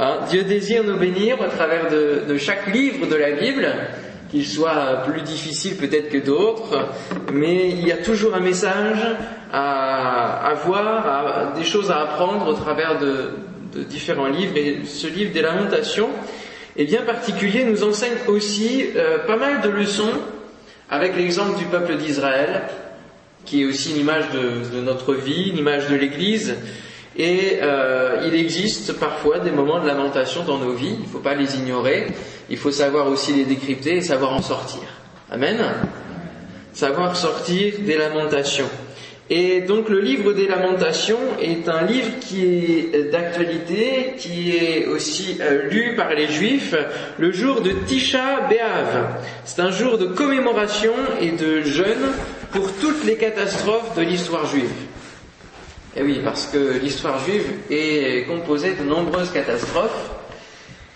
Hein, Dieu désire nous bénir au travers de, chaque livre de la Bible, qu'il soit plus difficile peut-être que d'autres, mais il y a toujours un message à, voir, des choses à apprendre au travers de, différents livres. Et ce livre des lamentations est bien particulier, nous enseigne aussi euh, pas mal de leçons avec l'exemple du peuple d'Israël, qui est aussi une image de, notre vie, une image de l'Église. Et euh, il existe parfois des moments de lamentation dans nos vies, il ne faut pas les ignorer, il faut savoir aussi les décrypter et savoir en sortir. Amen? Savoir sortir des lamentations. Et donc le livre des lamentations est un livre qui est d'actualité, qui est aussi euh, lu par les juifs le jour de Tisha B'Av. C'est un jour de commémoration et de jeûne pour toutes les catastrophes de l'histoire juive. Et oui, parce que l'histoire juive est composée de nombreuses catastrophes,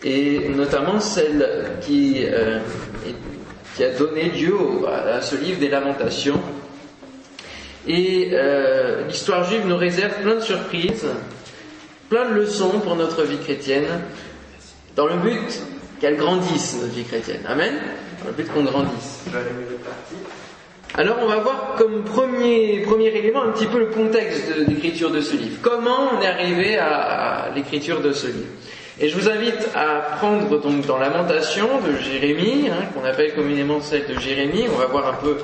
et notamment celle qui, euh, a donné lieu à ce livre des lamentations, et euh, l'histoire juive nous réserve plein de surprises, plein de leçons pour notre vie chrétienne, dans le but qu'elle grandisse, notre vie chrétienne. Amen Dans le but qu'on grandisse. Alors on va voir comme premier, premier élément un petit peu le contexte de l'écriture de ce livre. Comment on est arrivé à, l'écriture de ce livre. Et je vous invite à prendre donc dans Lamentation de Jérémie, hein, qu'on appelle communément celle de Jérémie, on va voir un peu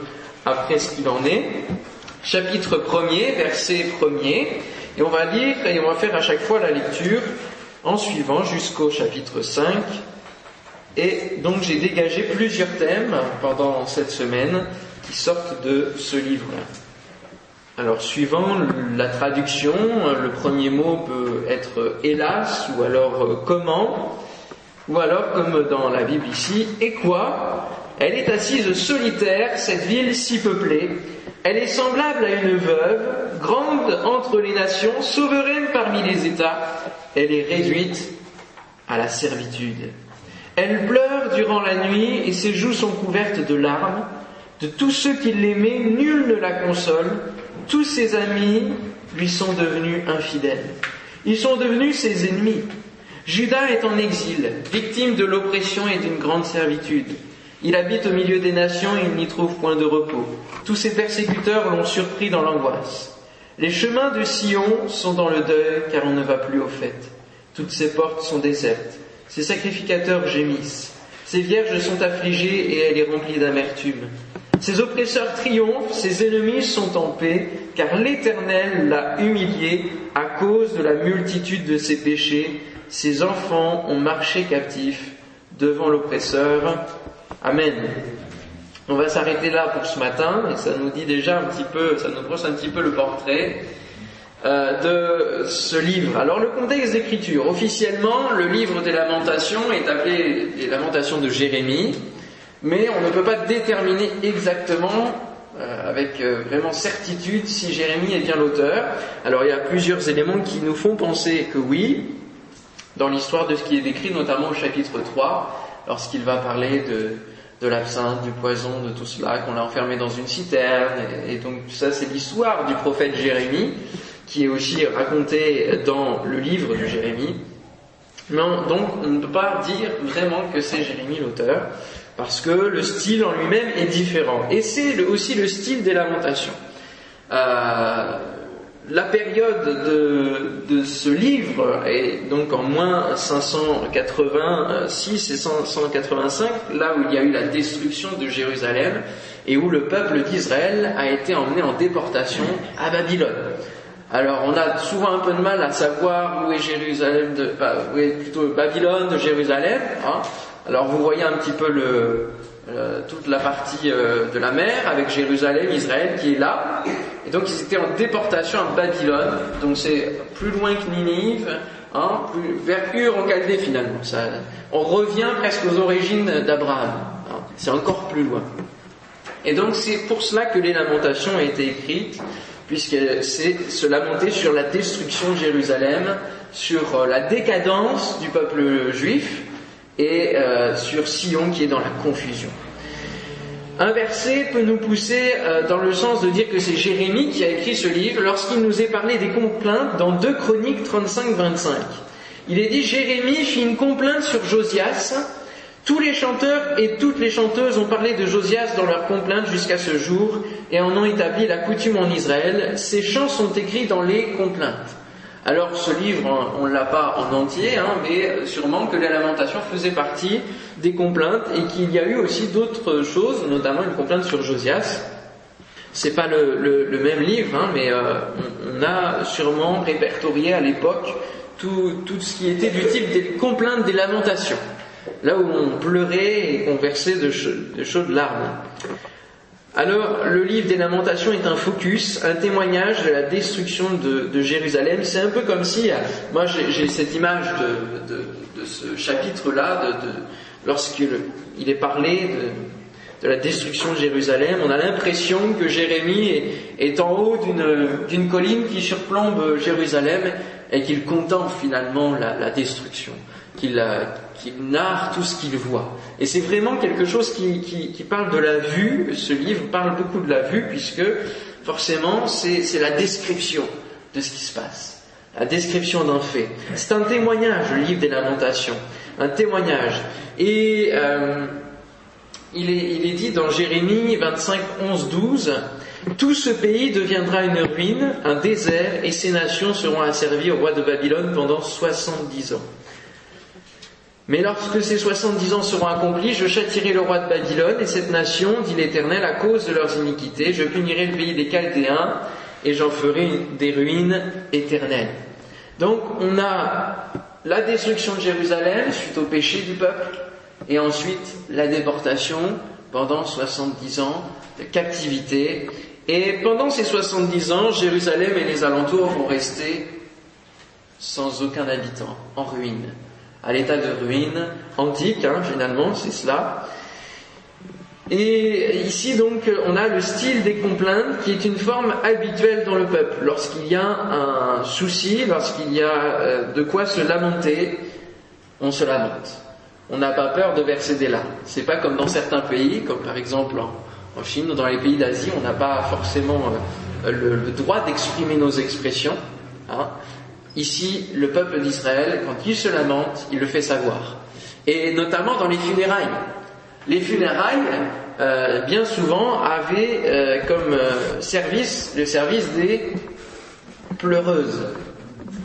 après ce qu'il en est. Chapitre 1er, verset 1er, et on va lire et on va faire à chaque fois la lecture en suivant jusqu'au chapitre 5. Et donc j'ai dégagé plusieurs thèmes pendant cette semaine qui sortent de ce livre-là. Alors suivant la traduction, le premier mot peut être hélas ou alors comment, ou alors comme dans la Bible ici, et quoi? Elle est assise solitaire, cette ville si peuplée, elle est semblable à une veuve, grande entre les nations, souveraine parmi les États. Elle est réduite à la servitude. Elle pleure durant la nuit et ses joues sont couvertes de larmes. De tous ceux qui l'aimaient, nul ne la console. Tous ses amis lui sont devenus infidèles. Ils sont devenus ses ennemis. Judas est en exil, victime de l'oppression et d'une grande servitude. Il habite au milieu des nations et il n'y trouve point de repos. Tous ses persécuteurs l'ont surpris dans l'angoisse. Les chemins de Sion sont dans le deuil car on ne va plus aux fêtes. Toutes ses portes sont désertes. Ses sacrificateurs gémissent. Ses vierges sont affligées et elle est remplie d'amertume. Ses oppresseurs triomphent, ses ennemis sont en paix, car l'Éternel l'a humilié à cause de la multitude de ses péchés. Ses enfants ont marché captifs devant l'oppresseur. Amen. On va s'arrêter là pour ce matin, et ça nous dit déjà un petit peu, ça nous brosse un petit peu le portrait euh, de ce livre. Alors le contexte d'écriture. Officiellement, le livre des lamentations est appelé les lamentations de Jérémie, mais on ne peut pas déterminer exactement euh, avec euh, vraiment certitude si Jérémie est bien l'auteur. Alors il y a plusieurs éléments qui nous font penser que oui, dans l'histoire de ce qui est décrit, notamment au chapitre 3, lorsqu'il va parler de, l'absinthe, du poison, de tout cela, qu'on l'a enfermé dans une citerne. Et, donc ça, c'est l'histoire du prophète Jérémie, qui est aussi racontée dans le livre de Jérémie. Mais donc, on ne peut pas dire vraiment que c'est Jérémie l'auteur, parce que le style en lui-même est différent. Et c'est aussi le style des lamentations. Euh, la période de, ce livre est donc en moins 586 et 185, là où il y a eu la destruction de Jérusalem et où le peuple d'Israël a été emmené en déportation à Babylone. Alors on a souvent un peu de mal à savoir où est Jérusalem, de, où est plutôt Babylone Jérusalem. Hein. Alors vous voyez un petit peu le, euh, toute la partie euh, de la mer avec Jérusalem, Israël qui est là. Et donc ils étaient en déportation à Babylone, donc c'est plus loin que Ninive, hein, vers Ur en Chaldée finalement. Ça, on revient presque aux origines d'Abraham. Hein. c'est encore plus loin. Et donc c'est pour cela que les lamentations ont été écrites, puisque c'est se lamenter sur la destruction de Jérusalem, sur euh, la décadence du peuple juif, et euh, sur Sion qui est dans la confusion. Un verset peut nous pousser euh, dans le sens de dire que c'est Jérémie qui a écrit ce livre lorsqu'il nous est parlé des complaintes dans 2 Chroniques 35-25. il est dit Jérémie fit une complainte sur Josias. Tous les chanteurs et toutes les chanteuses ont parlé de Josias dans leur complainte jusqu'à ce jour et en ont établi la coutume en Israël. Ces chants sont écrits dans les complaintes. Alors ce livre, on ne l'a pas en entier, hein, mais sûrement que les lamentations faisaient partie des complaintes et qu'il y a eu aussi d'autres choses, notamment une complainte sur Josias. C'est pas le, même livre, hein, mais euh, on, a sûrement répertorié à l'époque tout, ce qui était du type des complaintes, des lamentations, là où on pleurait et qu'on versait de, de chaudes larmes. Alors, le livre des Lamentations est un focus, un témoignage de la destruction de, Jérusalem. C'est un peu comme si, moi j'ai cette image de, ce chapitre-là, lorsqu'il est parlé de, la destruction de Jérusalem, on a l'impression que Jérémie est, en haut d'une colline qui surplombe Jérusalem et qu'il contemple finalement la destruction qu'il narre tout ce qu'il voit. Et c'est vraiment quelque chose qui, parle de la vue. Ce livre parle beaucoup de la vue puisque forcément c'est la description de ce qui se passe, la description d'un fait. C'est un témoignage, le livre des lamentations, un témoignage. Et euh, il, est, il est dit dans Jérémie 25, 11, 12, tout ce pays deviendra une ruine, un désert, et ces nations seront asservies au roi de Babylone pendant 70 ans. Mais lorsque ces soixante-dix ans seront accomplis, je châtirai le roi de Babylone et cette nation, dit l'Éternel, à cause de leurs iniquités. Je punirai le pays des Chaldéens et j'en ferai des ruines éternelles. Donc on a la destruction de Jérusalem suite au péché du peuple et ensuite la déportation pendant soixante-dix ans de captivité. Et pendant ces soixante-dix ans, Jérusalem et les alentours vont rester sans aucun habitant, en ruine à l'état de ruine antique, hein, finalement, c'est cela. Et ici donc on a le style des complaintes qui est une forme habituelle dans le peuple. Lorsqu'il y a un souci, lorsqu'il y a euh, de quoi se lamenter, on se lamente. On n'a pas peur de verser des larmes. C'est pas comme dans certains pays, comme par exemple en, Chine ou dans les pays d'Asie, on n'a pas forcément euh, le, droit d'exprimer nos expressions. Hein. Ici, le peuple d'Israël, quand il se lamente, il le fait savoir. Et notamment dans les funérailles. Les funérailles, euh, bien souvent, avaient euh, comme euh, service le service des pleureuses.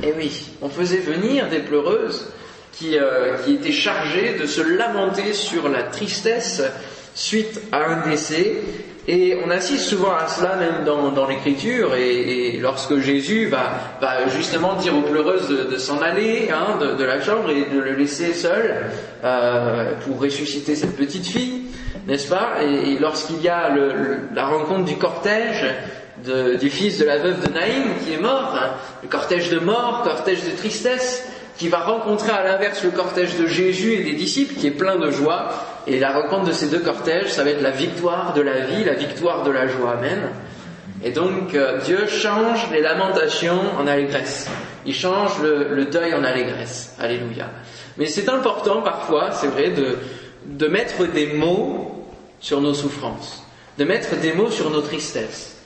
Et oui, on faisait venir des pleureuses qui, qui étaient chargées de se lamenter sur la tristesse suite à un décès et on assiste souvent à cela même dans, l'écriture, et, lorsque Jésus va, justement dire aux pleureuses de, s'en aller hein, de, la chambre et de le laisser seul euh, pour ressusciter cette petite fille, n'est-ce pas? Et, lorsqu'il y a la rencontre du cortège du fils de la veuve de Naïm qui est mort, hein, le cortège de mort, cortège de tristesse, qui va rencontrer à l'inverse le cortège de Jésus et des disciples qui est plein de joie. Et la rencontre de ces deux cortèges, ça va être la victoire de la vie, la victoire de la joie. Amen. Et donc euh, Dieu change les lamentations en allégresse. Il change le, deuil en allégresse. Alléluia. Mais c'est important parfois, c'est vrai, de, de mettre des mots sur nos souffrances, de mettre des mots sur nos tristesses.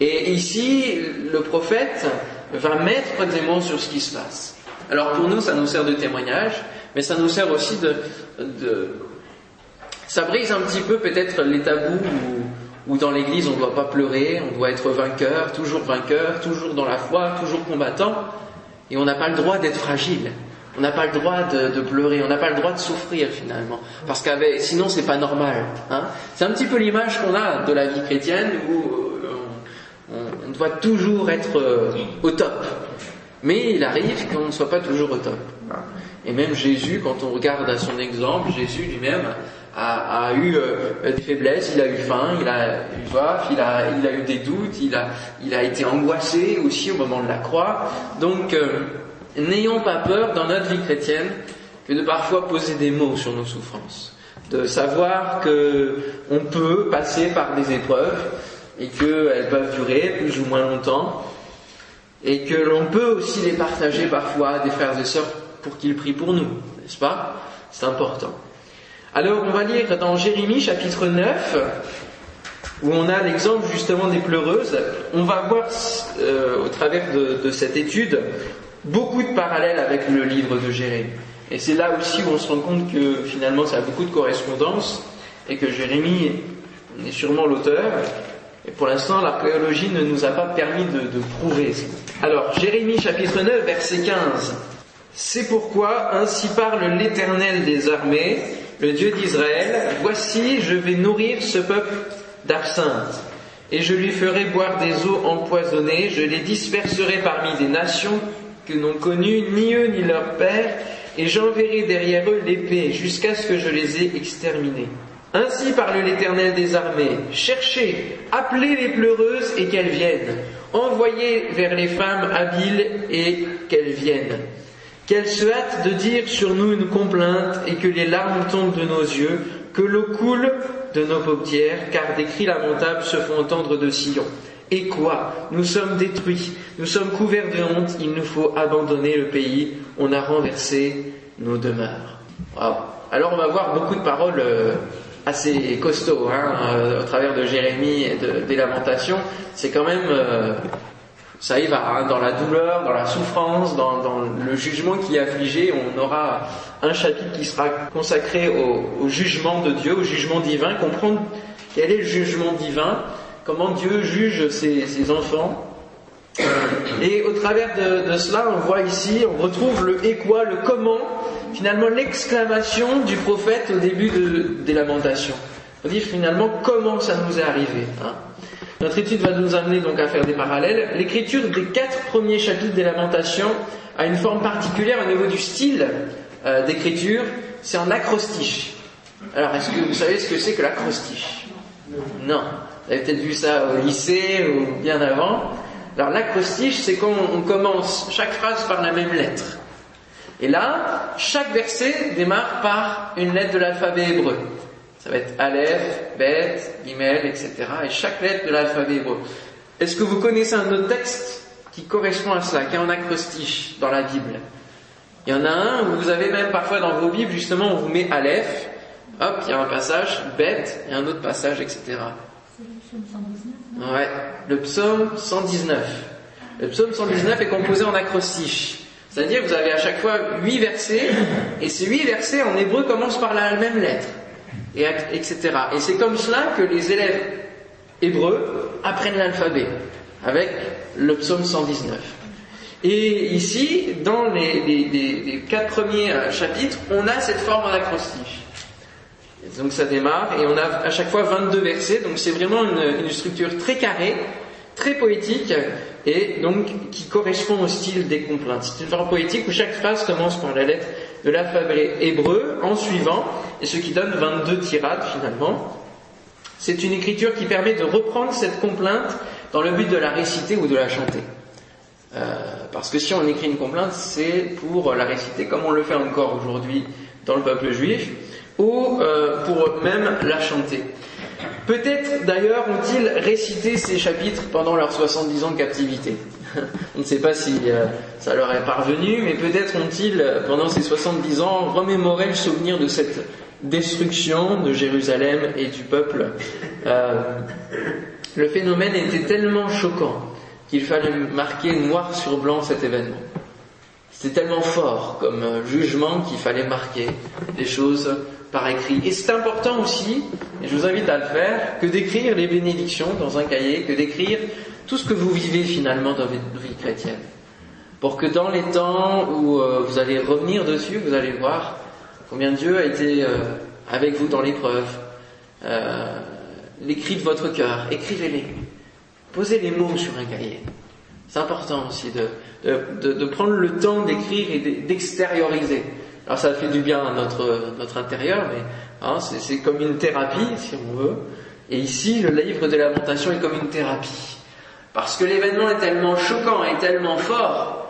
Et ici, le prophète va mettre des mots sur ce qui se passe. Alors pour nous, ça nous sert de témoignage, mais ça nous sert aussi de... Ça brise un petit peu peut-être les tabous où, dans l'Église on ne doit pas pleurer, on doit être vainqueur, toujours vainqueur, toujours dans la foi, toujours combattant, et on n'a pas le droit d'être fragile. On n'a pas le droit de, pleurer, on n'a pas le droit de souffrir finalement, parce que sinon c'est pas normal. Hein. c'est un petit peu l'image qu'on a de la vie chrétienne où euh, on doit toujours être euh, au top. Mais il arrive qu'on ne soit pas toujours au top. Et même Jésus, quand on regarde à son exemple, Jésus lui-même a, eu euh, des faiblesses, il a eu faim, il a eu soif, il a, eu des doutes, il a, il a été angoissé aussi au moment de la croix. Donc, euh, n'ayons pas peur dans notre vie chrétienne que de parfois poser des mots sur nos souffrances, de savoir que on peut passer par des épreuves et qu'elles peuvent durer plus ou moins longtemps, et que l'on peut aussi les partager parfois à des frères et sœurs pour qu'ils prient pour nous, n'est-ce pas? C'est important. Alors on va lire dans Jérémie chapitre 9, où on a l'exemple justement des pleureuses. On va voir euh, au travers de, cette étude beaucoup de parallèles avec le livre de Jérémie. Et c'est là aussi où on se rend compte que finalement ça a beaucoup de correspondance et que Jérémie est sûrement l'auteur. Et pour l'instant, l'archéologie ne nous a pas permis de, de prouver. Alors, Jérémie chapitre 9, verset 15. C'est pourquoi ainsi parle l'Éternel des armées, le Dieu d'Israël, voici, je vais nourrir ce peuple d'absinthe, et je lui ferai boire des eaux empoisonnées, je les disperserai parmi des nations que n'ont connues ni eux ni leurs pères, et j'enverrai derrière eux l'épée jusqu'à ce que je les ai exterminés. Ainsi parle l'Éternel des armées. Cherchez, appelez les pleureuses et qu'elles viennent. Envoyez vers les femmes habiles et qu'elles viennent. Qu'elles se hâtent de dire sur nous une complainte et que les larmes tombent de nos yeux, que l'eau coule de nos paupières, car des cris lamentables se font entendre de Sion. Et quoi? Nous sommes détruits, nous sommes couverts de honte, il nous faut abandonner le pays, on a renversé nos demeures. Alors on va voir beaucoup de paroles euh, assez costauds hein, euh, au travers de Jérémie et de, des lamentations. C'est quand même... Euh, ça y va, hein, dans la douleur, dans la souffrance, dans, le jugement qui est affligé, on aura un chapitre qui sera consacré au, jugement de Dieu, au jugement divin, comprendre quel est le jugement divin, comment Dieu juge ses, enfants. Et au travers de, cela, on voit ici, on retrouve le et quoi, le comment, finalement l'exclamation du prophète au début de, des lamentations. On dit finalement comment ça nous est arrivé. Hein. Notre étude va nous amener donc à faire des parallèles. L'écriture des quatre premiers chapitres des Lamentations a une forme particulière au niveau du style euh, d'écriture, c'est en acrostiche. Alors, est-ce que vous savez ce que c'est que l'acrostiche? Non. Vous avez peut-être vu ça au lycée ou bien avant. Alors, l'acrostiche, c'est quand on commence chaque phrase par la même lettre. Et là, chaque verset démarre par une lettre de l'alphabet hébreu. Ça va être Aleph, Bet, Gimel, etc. Et chaque lettre de l'alphabet hébreu. Est-ce que vous connaissez un autre texte qui correspond à cela, qui est en acrostiche dans la Bible? Il y en a un où vous avez même parfois dans vos Bibles, justement, on vous met Aleph, hop, il y a un passage, Bet, et un autre passage, etc. Le psaume 119 Ouais, le psaume 119. Le psaume 119 est composé en acrostiche. C'est-à-dire vous avez à chaque fois huit versets, et ces huit versets en hébreu commencent par la même lettre et, etc. Et c'est comme cela que les élèves hébreux apprennent l'alphabet, avec le psaume 119. Et ici, dans les, les, quatre premiers chapitres, on a cette forme en acrostiche. Donc ça démarre, et on a à chaque fois 22 versets, donc c'est vraiment une, structure très carrée, très poétique, et donc qui correspond au style des complaintes. C'est une forme poétique où chaque phrase commence par la lettre de l'alphabet hébreu en suivant, et ce qui donne 22 tirades finalement. C'est une écriture qui permet de reprendre cette complainte dans le but de la réciter ou de la chanter. Euh, parce que si on écrit une complainte, c'est pour la réciter comme on le fait encore aujourd'hui dans le peuple juif, ou euh, pour même la chanter. Peut-être d'ailleurs ont-ils récité ces chapitres pendant leurs 70 ans de captivité. On ne sait pas si euh, ça leur est parvenu, mais peut-être ont-ils, pendant ces 70 ans, remémoré le souvenir de cette destruction de Jérusalem et du peuple. Euh, le phénomène était tellement choquant qu'il fallait marquer noir sur blanc cet événement. C'était tellement fort comme jugement qu'il fallait marquer les choses par écrit. Et c'est important aussi, et je vous invite à le faire, que d'écrire les bénédictions dans un cahier, que d'écrire tout ce que vous vivez finalement dans votre vie chrétienne. Pour que dans les temps où euh, vous allez revenir dessus, vous allez voir combien Dieu a été euh, avec vous dans l'épreuve. Euh, L'écrit de votre cœur, écrivez-les. Posez les mots sur un cahier. C'est important aussi de, prendre le temps d'écrire et d'extérioriser. Alors ça fait du bien à notre, intérieur, mais hein, c'est comme une thérapie, si on veut. Et ici, le livre de Lamentation est comme une thérapie. Parce que l'événement est tellement choquant et tellement fort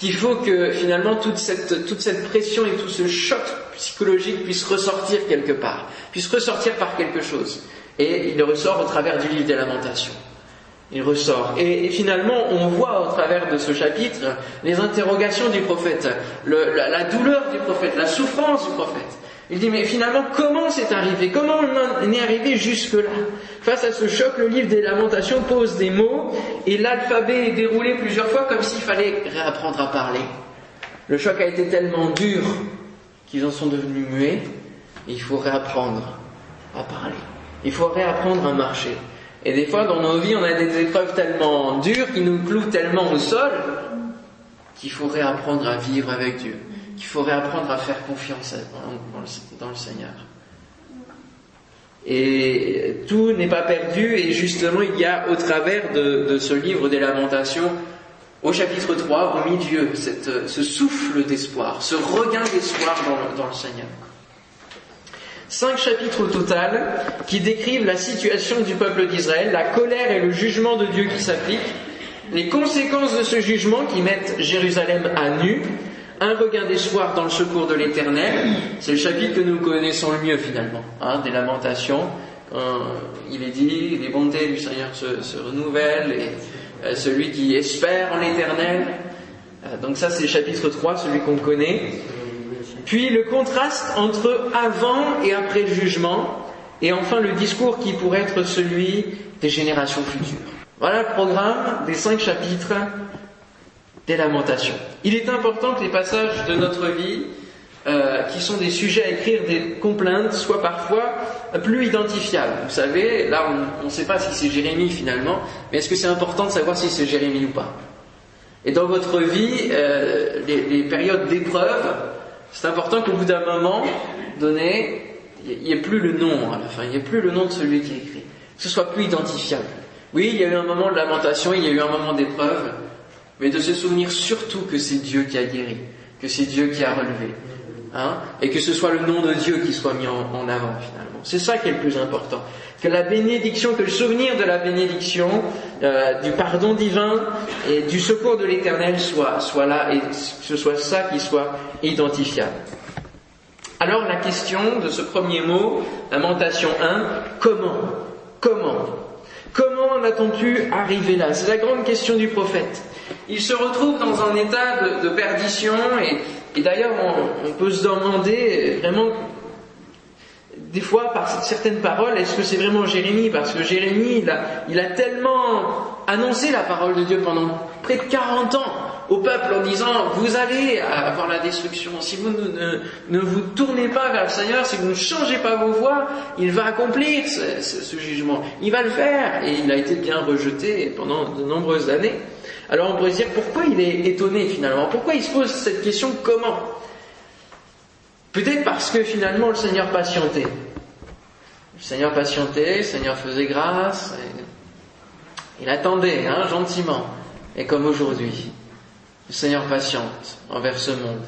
qu'il faut que finalement toute cette, toute cette pression et tout ce choc psychologique puisse ressortir quelque part, puisse ressortir par quelque chose. Et il ressort au travers du livre des Lamentations. Il ressort. Et, finalement, on voit au travers de ce chapitre les interrogations du prophète, la, douleur du prophète, la souffrance du prophète. Il dit, mais finalement, comment c'est arrivé? Comment on est arrivé jusque-là? Face à ce choc, le livre des lamentations pose des mots et l'alphabet est déroulé plusieurs fois comme s'il fallait réapprendre à parler. Le choc a été tellement dur qu'ils en sont devenus muets et il faut réapprendre à parler. Il faut réapprendre à marcher. Et des fois, dans nos vies, on a des épreuves tellement dures qui nous clouent tellement au sol qu'il faut réapprendre à vivre avec Dieu qu'il faudrait apprendre à faire confiance dans le Seigneur. Et tout n'est pas perdu, et justement, il y a au travers de, ce livre des lamentations, au chapitre 3, au milieu, ce souffle d'espoir, ce regain d'espoir dans, le Seigneur. Cinq chapitres au total qui décrivent la situation du peuple d'Israël, la colère et le jugement de Dieu qui s'applique, les conséquences de ce jugement qui mettent Jérusalem à nu, un regain d'espoir dans le secours de l'Éternel, c'est le chapitre que nous connaissons le mieux finalement, hein, des lamentations. il est dit, les bontés du Seigneur se, renouvellent, et euh, celui qui espère en l'Éternel. Euh, donc ça c'est le chapitre 3, celui qu'on connaît. Puis le contraste entre avant et après le jugement, et enfin le discours qui pourrait être celui des générations futures. Voilà le programme des cinq chapitres des lamentations. Il est important que les passages de notre vie, euh, qui sont des sujets à écrire des complaintes, soient parfois plus identifiables. Vous savez, là on ne sait pas si c'est Jérémie finalement, mais est-ce que c'est important de savoir si c'est Jérémie ou pas? Et dans votre vie, euh, les, périodes d'épreuve, c'est important qu'au bout d'un moment donné, il n'y ait plus le nom à la fin, il n'y ait plus le nom de celui qui écrit, que ce soit plus identifiable. Oui, il y a eu un moment de lamentation, il y a eu un moment d'épreuve, mais de se souvenir surtout que c'est Dieu qui a guéri, que c'est Dieu qui a relevé, hein, et que ce soit le nom de Dieu qui soit mis en, avant finalement. C'est ça qui est le plus important. Que la bénédiction, que le souvenir de la bénédiction, euh, du pardon divin et du secours de l'Éternel soit, là et que ce soit ça qui soit identifiable. Alors la question de ce premier mot, lamentation 1, comment? Comment? Comment en a-t-on pu arriver là? C'est la grande question du prophète il se retrouve dans un état de, perdition et, d'ailleurs on, peut se demander vraiment des fois par certaines paroles, est-ce que c'est vraiment Jérémie? Parce que Jérémie, il a, tellement annoncé la parole de Dieu pendant près de 40 ans au peuple en disant, vous allez avoir la destruction. Si vous ne, vous tournez pas vers le Seigneur, si vous ne changez pas vos voies, il va accomplir ce jugement. Il va le faire. Et il a été bien rejeté pendant de nombreuses années. Alors on pourrait se dire pourquoi il est étonné finalement? Pourquoi il se pose cette question? Comment? Peut-être parce que finalement le Seigneur patientait. Le Seigneur patientait, le Seigneur faisait grâce, il attendait hein, gentiment. Et comme aujourd'hui, le Seigneur patiente envers ce monde,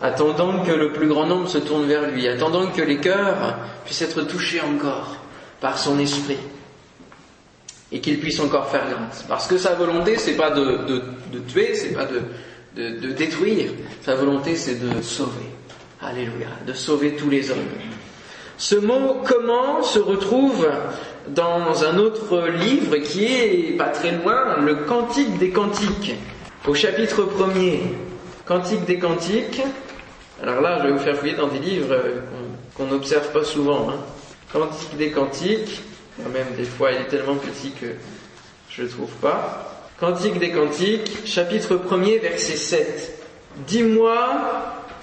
attendant que le plus grand nombre se tourne vers lui, attendant que les cœurs puissent être touchés encore par son esprit et qu'il puisse encore faire grâce. Parce que sa volonté, c'est pas de, de, de tuer, c'est pas de, de, détruire. Sa volonté, c'est de sauver. Alléluia, de sauver tous les hommes. Ce mot comment se retrouve dans un autre livre qui est pas très loin, le Cantique des Cantiques, au chapitre premier. Cantique des Cantiques. Alors là, je vais vous faire fouiller dans des livres qu'on n'observe pas souvent. Hein. Cantique des Cantiques, même des fois, il est tellement petit que je ne le trouve pas. Cantique des Cantiques, chapitre 1er, verset 7. Dis-moi,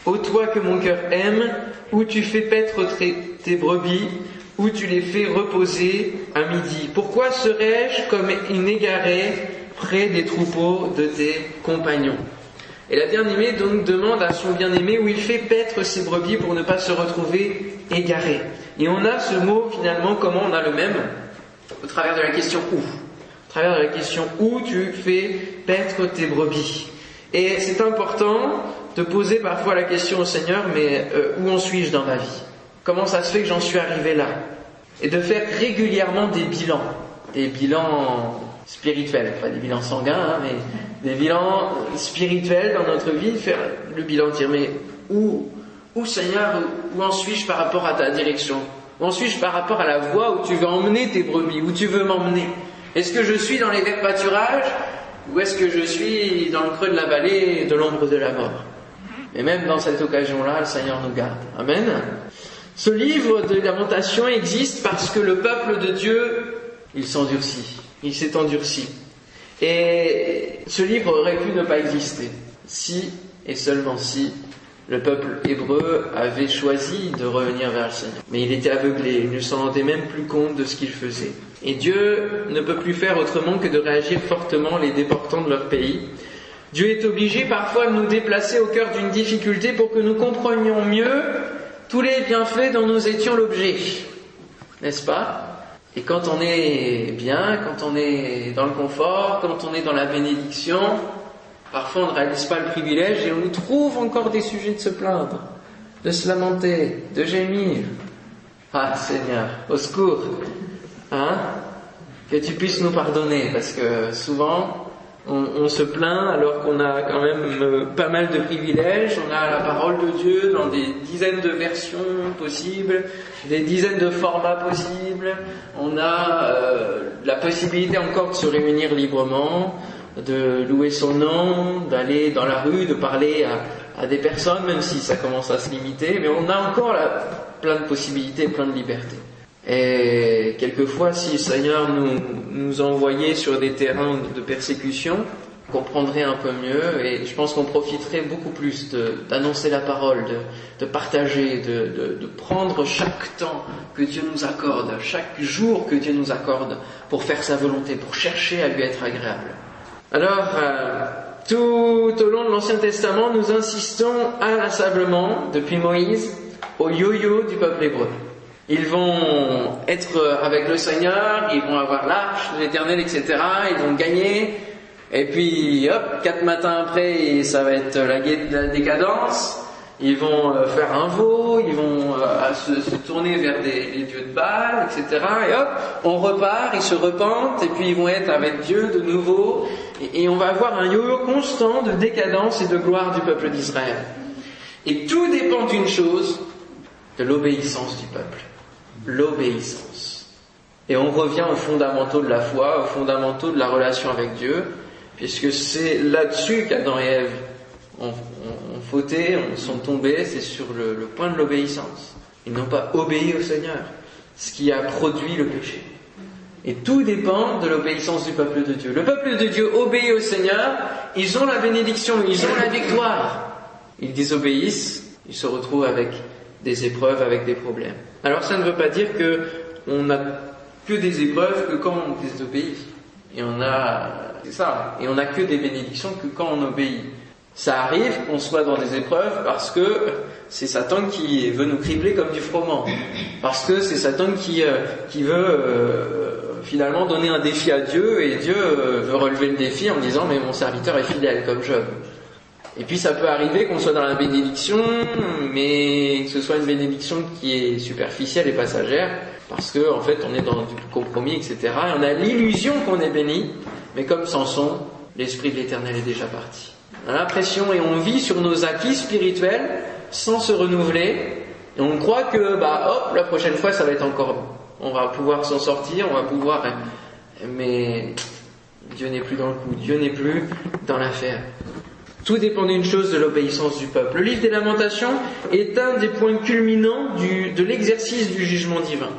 ô toi que mon cœur aime, où tu fais paître tes brebis, où tu les fais reposer à midi. Pourquoi serais-je comme une égarée près des troupeaux de tes compagnons? Et la bien-aimée donc demande à son bien-aimé où il fait paître ses brebis pour ne pas se retrouver égaré. Et on a ce mot finalement, comment on a le même Au travers de la question où. Au travers de la question où tu fais paître tes brebis. Et c'est important de poser parfois la question au Seigneur, mais euh, où en suis-je dans ma vie? Comment ça se fait que j'en suis arrivé là? Et de faire régulièrement des bilans, des bilans spirituels, pas des bilans sanguins, hein, mais des bilans spirituels dans notre vie, faire le bilan, dire mais où, où Seigneur, où en suis-je par rapport à ta direction? Où en suis-je par rapport à la voie où tu veux emmener tes brebis, où tu veux m'emmener? Est-ce que je suis dans les verts pâturages? Ou est-ce que je suis dans le creux de la vallée de l'ombre de la mort? Et même dans cette occasion-là, le Seigneur nous garde. Amen. Ce livre de lamentation existe parce que le peuple de Dieu, il s'endurcit, il s'est endurci. Et ce livre aurait pu ne pas exister si et seulement si le peuple hébreu avait choisi de revenir vers le Seigneur. Mais il était aveuglé, il ne s'en rendait même plus compte de ce qu'il faisait. Et Dieu ne peut plus faire autrement que de réagir fortement les déportants de leur pays. Dieu est obligé parfois de nous déplacer au cœur d'une difficulté pour que nous comprenions mieux tous les bienfaits dont nous étions l'objet. N'est-ce pas? Et quand on est bien, quand on est dans le confort, quand on est dans la bénédiction, Parfois, on ne réalise pas le privilège et on nous trouve encore des sujets de se plaindre, de se lamenter, de gémir. Ah, Seigneur, au secours, hein, que tu puisses nous pardonner, parce que souvent, on, se plaint alors qu'on a quand même euh, pas mal de privilèges, on a la parole de Dieu dans des dizaines de versions possibles, des dizaines de formats possibles, on a euh, la possibilité encore de se réunir librement, de louer son nom, d'aller dans la rue, de parler à, des personnes, même si ça commence à se limiter, mais on a encore plein de possibilités, plein de libertés. Et quelquefois, si le Seigneur nous, nous envoyait sur des terrains de persécution, on comprendrait un peu mieux et je pense qu'on profiterait beaucoup plus d'annoncer la parole, de, partager, de, de, prendre chaque temps que Dieu nous accorde, chaque jour que Dieu nous accorde pour faire sa volonté, pour chercher à lui être agréable. Alors, euh, tout au long de l'Ancien Testament, nous insistons inlassablement, depuis Moïse, au yo-yo du peuple hébreu. Ils vont être avec le Seigneur, ils vont avoir l'arche de l'éternel, etc. Ils vont gagner. Et puis, hop, quatre matins après, ça va être la, la décadence ils vont euh, faire un veau, ils vont euh, se, tourner vers des, les dieux de Baal, etc. Et hop, on repart, ils se repentent, et puis ils vont être avec Dieu de nouveau, et, on va avoir un yo-yo constant de décadence et de gloire du peuple d'Israël. Et tout dépend d'une chose, de l'obéissance du peuple. L'obéissance. Et on revient aux fondamentaux de la foi, aux fondamentaux de la relation avec Dieu, puisque c'est là-dessus qu'Adam et Ève ont, fauté, sont tombés, c'est sur le, point de l'obéissance. Ils n'ont pas obéi au Seigneur, ce qui a produit le péché. Et tout dépend de l'obéissance du peuple de Dieu. Le peuple de Dieu obéit au Seigneur, ils ont la bénédiction, ils ont la victoire. Ils désobéissent, ils se retrouvent avec des épreuves, avec des problèmes. Alors ça ne veut pas dire que on n'a que des épreuves que quand on désobéit. Et on a, c'est ça, et on n'a que des bénédictions que quand on obéit. Ça arrive qu'on soit dans des épreuves parce que c'est Satan qui veut nous cribler comme du froment. Parce que c'est Satan qui, euh, qui veut euh, finalement donner un défi à Dieu et Dieu euh, veut relever le défi en disant mais mon serviteur est fidèle comme Job. Et puis ça peut arriver qu'on soit dans la bénédiction, mais que ce soit une bénédiction qui est superficielle et passagère, parce que en fait on est dans du compromis, etc. Et on a l'illusion qu'on est béni, mais comme Samson, l'esprit de l'Éternel est déjà parti. L'impression et on vit sur nos acquis spirituels sans se renouveler. Et on croit que, bah, hop, la prochaine fois, ça va être encore, on va pouvoir s'en sortir, on va pouvoir, mais Dieu n'est plus dans le coup, Dieu n'est plus dans l'affaire. Tout dépend d'une chose, de l'obéissance du peuple. Le livre des lamentations est un des points culminants de l'exercice du jugement divin.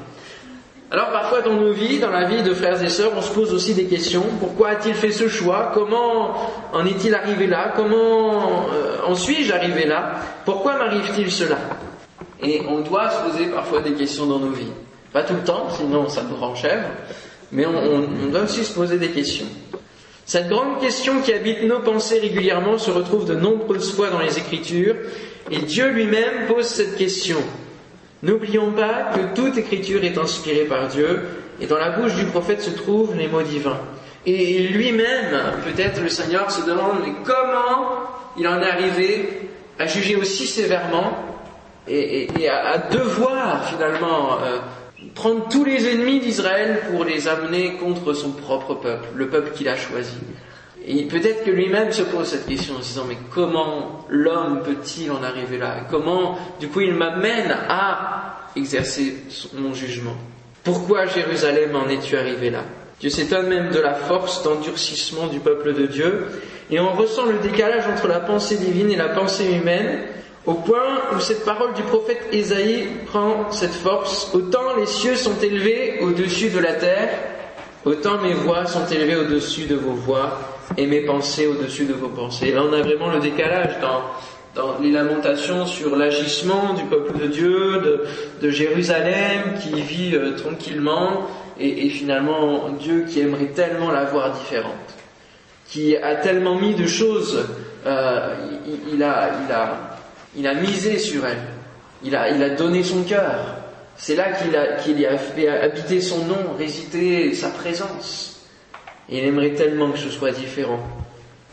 Alors parfois dans nos vies, dans la vie de frères et sœurs, on se pose aussi des questions. Pourquoi a-t-il fait ce choix? Comment en est-il arrivé là? Comment euh, en suis-je arrivé là? Pourquoi m'arrive-t-il cela? Et on doit se poser parfois des questions dans nos vies. Pas tout le temps, sinon ça nous renchèvre, mais on, on doit aussi se poser des questions. Cette grande question qui habite nos pensées régulièrement se retrouve de nombreuses fois dans les Écritures, et Dieu lui-même pose cette question. N'oublions pas que toute écriture est inspirée par Dieu et dans la bouche du prophète se trouvent les mots divins. Et lui-même, peut-être le Seigneur se demande comment il en est arrivé à juger aussi sévèrement et, à, devoir finalement euh, prendre tous les ennemis d'Israël pour les amener contre son propre peuple, le peuple qu'il a choisi. Et peut-être que lui-même se pose cette question en se disant mais comment l'homme peut-il en arriver là? Comment du coup il m'amène à exercer mon jugement? Pourquoi Jérusalem en es-tu arrivé là? Dieu s'étonne même de la force d'endurcissement du peuple de Dieu, et on ressent le décalage entre la pensée divine et la pensée humaine, au point où cette parole du prophète Ésaïe prend cette force. Autant les cieux sont élevés au-dessus de la terre, autant mes voix sont élevées au-dessus de vos voix, et mes pensées au-dessus de vos pensées. Là, on a vraiment le décalage dans, les lamentations sur l'agissement du peuple de Dieu, de, Jérusalem qui vit euh, tranquillement, et, finalement Dieu qui aimerait tellement la voir différente, qui a tellement mis de choses, euh, il, a, misé sur elle, il a, il a donné son cœur. C'est là qu'il a, qu'il y a fait habiter son nom, résider sa présence. Et il aimerait tellement que ce soit différent.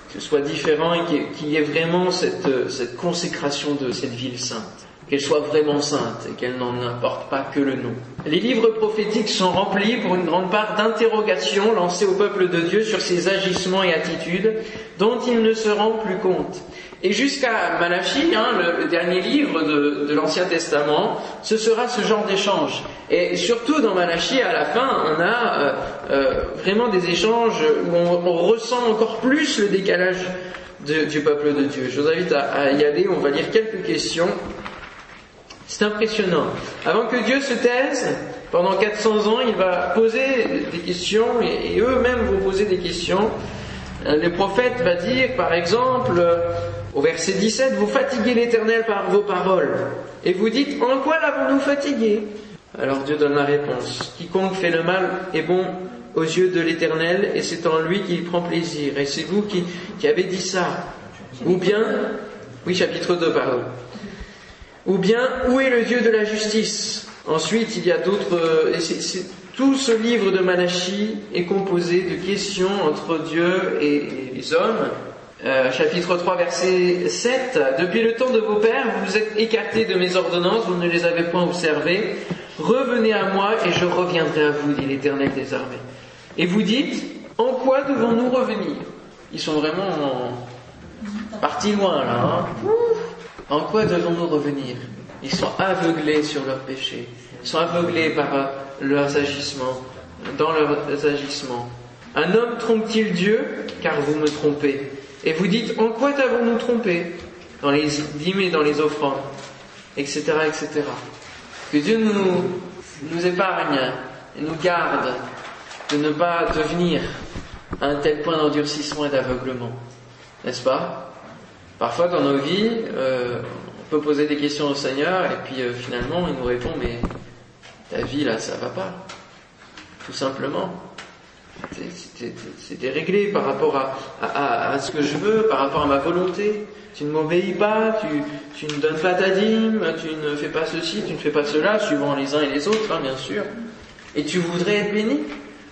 Que ce soit différent et qu'il y ait vraiment cette, cette consécration de cette ville sainte. Qu'elle soit vraiment sainte et qu'elle n'en importe pas que le nom. Les livres prophétiques sont remplis pour une grande part d'interrogations lancées au peuple de Dieu sur ses agissements et attitudes dont il ne se rend plus compte. Et jusqu'à Malachie, hein, le, dernier livre de, l'Ancien Testament, ce sera ce genre d'échange. Et surtout dans Malachie, à la fin, on a euh, euh, vraiment des échanges où on, ressent encore plus le décalage du peuple de Dieu. Je vous invite à, y aller, on va lire quelques questions. C'est impressionnant. Avant que Dieu se taise, pendant 400 ans, il va poser des questions et eux-mêmes vont poser des questions. Le prophète va dire, par exemple, au verset 17, vous fatiguez l'Éternel par vos paroles. Et vous dites, en quoi l'avons-nous fatigué? Alors Dieu donne la réponse. Quiconque fait le mal est bon aux yeux de l'Éternel et c'est en lui qu'il prend plaisir. Et c'est vous qui, qui avez dit ça. Ou bien, oui, chapitre 2, pardon. Ou bien, où est le Dieu de la justice? Ensuite, il y a d'autres... Tout ce livre de Malachie est composé de questions entre Dieu et les hommes. Euh, chapitre 3, verset 7. Depuis le temps de vos pères, vous vous êtes écartés de mes ordonnances, vous ne les avez point observées. Revenez à moi et je reviendrai à vous, dit l'Éternel des armées. Et vous dites, en quoi devons-nous revenir? Ils sont vraiment partis loin là. Hein en quoi devons-nous revenir? Ils sont aveuglés sur leurs péchés. Sont aveuglés par leurs agissements, dans leurs agissements. Un homme trompe-t-il Dieu? Car vous me trompez. Et vous dites, en quoi t'avons-nous trompé? Dans les dîmes et dans les offrandes, etc., etc. Que Dieu nous, nous épargne et nous garde de ne pas devenir à un tel point d'endurcissement et d'aveuglement. N'est-ce pas? Parfois dans nos vies, euh, on peut poser des questions au Seigneur et puis euh, finalement il nous répond, mais ta vie là, ça va pas. Tout simplement. C'est déréglé par rapport à, ce que je veux, par rapport à ma volonté. Tu ne m'obéis pas, tu, tu, ne donnes pas ta dîme, tu ne fais pas ceci, tu ne fais pas cela, suivant les uns et les autres, hein, bien sûr. Et tu voudrais être béni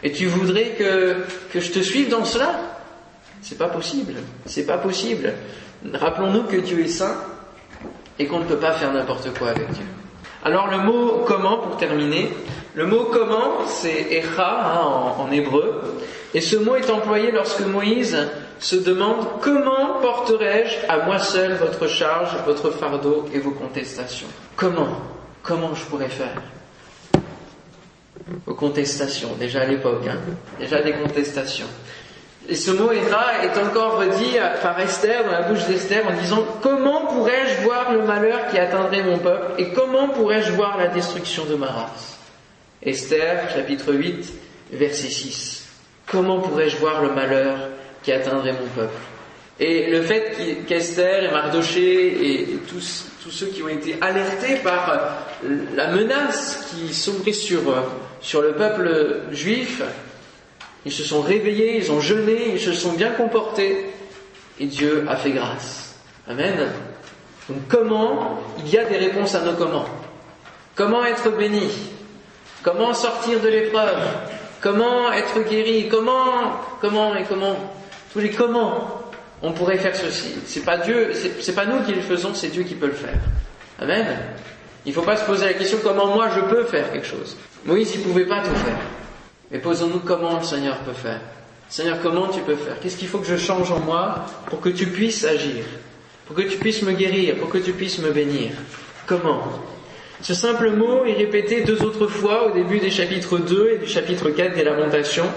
Et tu voudrais que, que je te suive dans cela C'est pas possible. C'est pas possible. Rappelons-nous que Dieu est saint et qu'on ne peut pas faire n'importe quoi avec Dieu. Alors le mot comment, pour terminer, le mot comment, c'est echa hein, en, hébreu, et ce mot est employé lorsque Moïse se demande comment porterai-je à moi seul votre charge, votre fardeau et vos contestations? Comment Comment je pourrais faire? Vos contestations, déjà à l'époque, hein, déjà des contestations. Et ce mot Echa est encore dit par Esther, dans la bouche d'Esther, en disant Comment pourrais-je voir le malheur qui atteindrait mon peuple et comment pourrais-je voir la destruction de ma race? Esther, chapitre 8, verset 6. Comment pourrais-je voir le malheur qui atteindrait mon peuple? Et le fait qu'Esther et Mardoché et tous, tous ceux qui ont été alertés par la menace qui s'ouvrait sur, sur le peuple juif, ils se sont réveillés, ils ont jeûné, ils se sont bien comportés et Dieu a fait grâce. Amen. Donc comment Il y a des réponses à nos comment. Comment être béni? Comment sortir de l'épreuve? Comment être guéri? Comment Comment et comment? Tous les comment on pourrait faire ceci. C'est pas Dieu, c'est pas nous qui le faisons, c'est Dieu qui peut le faire. Amen. Il ne faut pas se poser la question comment moi je peux faire quelque chose? Moïse, il pouvait pas tout faire. Mais posons-nous comment le Seigneur peut faire. Seigneur, comment tu peux faire? Qu'est-ce qu'il faut que je change en moi pour que tu puisses agir Pour que tu puisses me guérir Pour que tu puisses me bénir? Comment? Ce simple mot est répété deux autres fois au début des chapitres 2 et du chapitre 4 des Lamentations.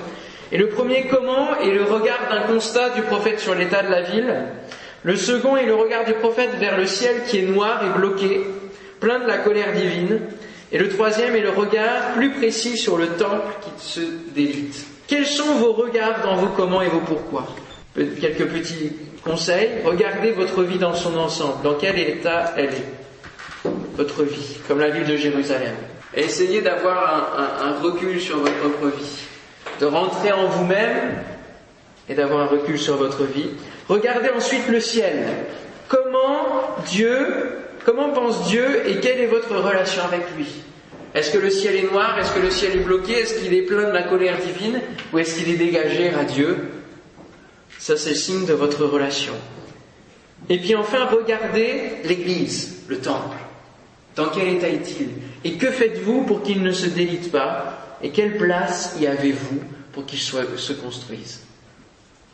Et le premier comment est le regard d'un constat du prophète sur l'état de la ville. Le second est le regard du prophète vers le ciel qui est noir et bloqué, plein de la colère divine. Et le troisième est le regard plus précis sur le temple qui se délite. Quels sont vos regards dans vos comment et vos pourquoi Quelques petits conseils. Regardez votre vie dans son ensemble. Dans quel état elle est Votre vie, comme la ville de Jérusalem. Essayez d'avoir un, un recul sur votre propre vie. De rentrer en vous-même et d'avoir un recul sur votre vie. Regardez ensuite le ciel. Comment Dieu, comment pense Dieu et quelle est votre relation avec lui? Est-ce que le ciel est noir? Est-ce que le ciel est bloqué? Est-ce qu'il est plein de la colère divine? Ou est-ce qu'il est dégagé, radieux Ça, c'est le signe de votre relation. Et puis enfin, regardez l'église, le temple. Dans quel état est-il? Et que faites-vous pour qu'il ne se délite pas? Et quelle place y avez-vous pour qu'il se construise?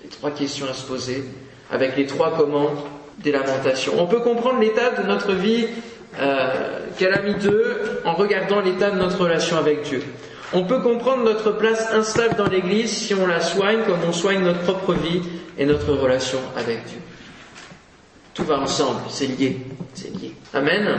Les trois questions à se poser avec les trois commandes des lamentations. On peut comprendre l'état de notre vie euh, calamiteux en regardant l'état de notre relation avec Dieu. On peut comprendre notre place instable dans l'Église si on la soigne comme on soigne notre propre vie et notre relation avec Dieu. Tout va ensemble, c'est lié, c'est lié. Amen.